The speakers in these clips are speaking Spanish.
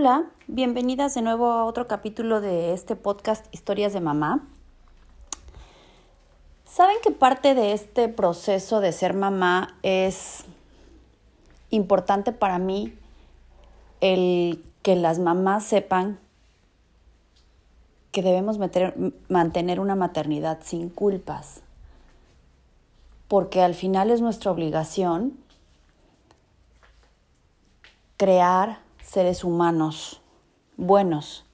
Hola, bienvenidas de nuevo a otro capítulo de este podcast Historias de Mamá. ¿Saben que parte de este proceso de ser mamá es importante para mí el que las mamás sepan que debemos mantener una maternidad sin culpas? Porque al final es nuestra obligación crear seres humanos buenos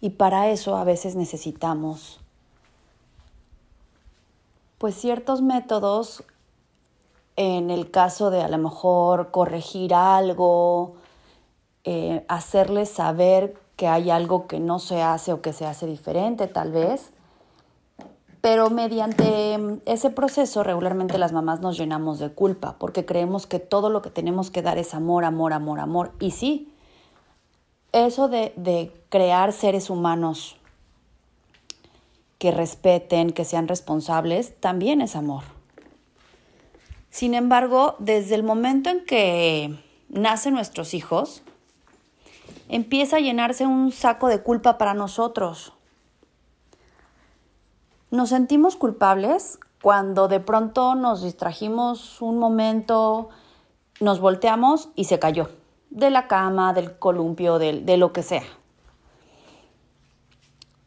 y para eso a veces necesitamos pues ciertos métodos en el caso de a lo mejor corregir algo, eh, hacerles saber que hay algo que no se hace o que se hace diferente tal vez. Pero mediante ese proceso regularmente las mamás nos llenamos de culpa porque creemos que todo lo que tenemos que dar es amor, amor, amor, amor. Y sí, eso de, crear seres humanos que respeten, que sean responsables, también es amor. Sin embargo, desde el momento en que nacen nuestros hijos, empieza a llenarse un saco de culpa para nosotros. Nos sentimos culpables cuando de pronto nos distrajimos un momento, nos volteamos y se cayó de la cama, del columpio, de, de lo que sea.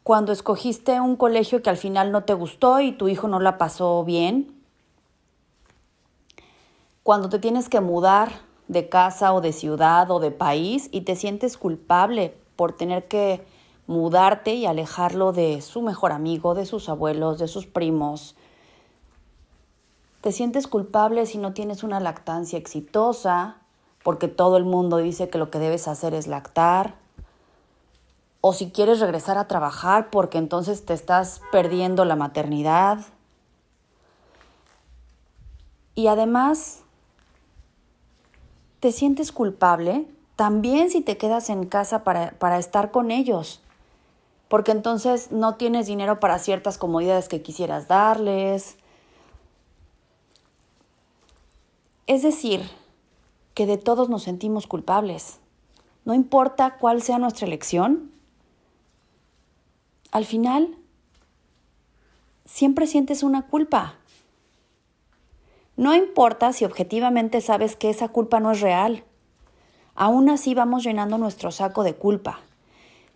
Cuando escogiste un colegio que al final no te gustó y tu hijo no la pasó bien. Cuando te tienes que mudar de casa o de ciudad o de país y te sientes culpable por tener que mudarte y alejarlo de su mejor amigo, de sus abuelos, de sus primos. Te sientes culpable si no tienes una lactancia exitosa porque todo el mundo dice que lo que debes hacer es lactar, o si quieres regresar a trabajar porque entonces te estás perdiendo la maternidad. Y además, te sientes culpable también si te quedas en casa para, para estar con ellos, porque entonces no tienes dinero para ciertas comodidades que quisieras darles. Es decir, que de todos nos sentimos culpables. No importa cuál sea nuestra elección, al final siempre sientes una culpa. No importa si objetivamente sabes que esa culpa no es real. Aún así vamos llenando nuestro saco de culpa.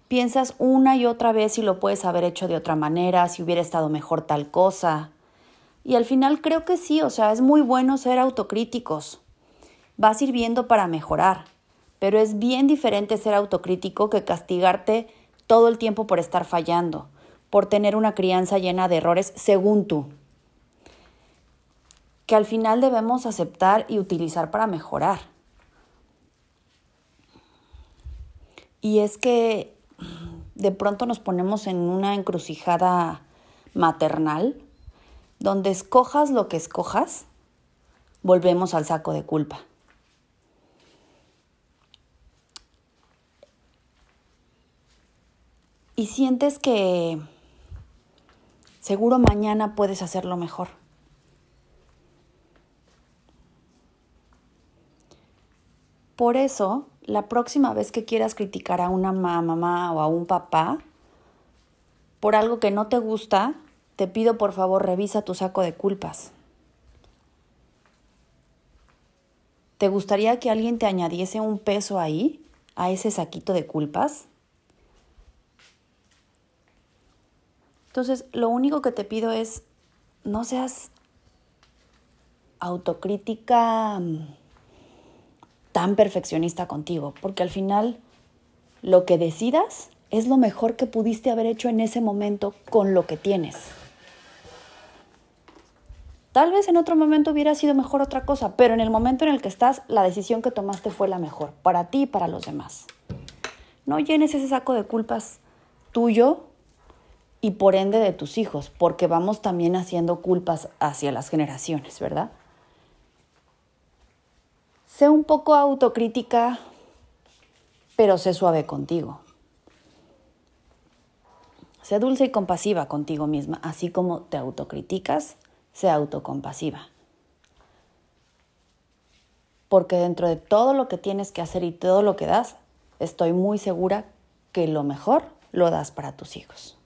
Piensas una y otra vez si lo puedes haber hecho de otra manera, si hubiera estado mejor tal cosa. Y al final creo que sí, o sea, es muy bueno ser autocríticos va sirviendo para mejorar, pero es bien diferente ser autocrítico que castigarte todo el tiempo por estar fallando, por tener una crianza llena de errores según tú, que al final debemos aceptar y utilizar para mejorar. Y es que de pronto nos ponemos en una encrucijada maternal donde escojas lo que escojas, volvemos al saco de culpa. Y sientes que seguro mañana puedes hacerlo mejor. Por eso, la próxima vez que quieras criticar a una mamá o a un papá por algo que no te gusta, te pido por favor revisa tu saco de culpas. ¿Te gustaría que alguien te añadiese un peso ahí, a ese saquito de culpas? Entonces, lo único que te pido es, no seas autocrítica mm, tan perfeccionista contigo, porque al final lo que decidas es lo mejor que pudiste haber hecho en ese momento con lo que tienes. Tal vez en otro momento hubiera sido mejor otra cosa, pero en el momento en el que estás, la decisión que tomaste fue la mejor, para ti y para los demás. No llenes ese saco de culpas tuyo y por ende de tus hijos, porque vamos también haciendo culpas hacia las generaciones, ¿verdad? Sé un poco autocrítica, pero sé suave contigo. Sé dulce y compasiva contigo misma, así como te autocriticas, sé autocompasiva. Porque dentro de todo lo que tienes que hacer y todo lo que das, estoy muy segura que lo mejor lo das para tus hijos.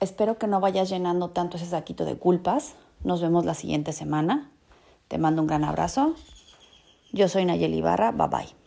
Espero que no vayas llenando tanto ese saquito de culpas. Nos vemos la siguiente semana. Te mando un gran abrazo. Yo soy Nayeli Ibarra. Bye bye.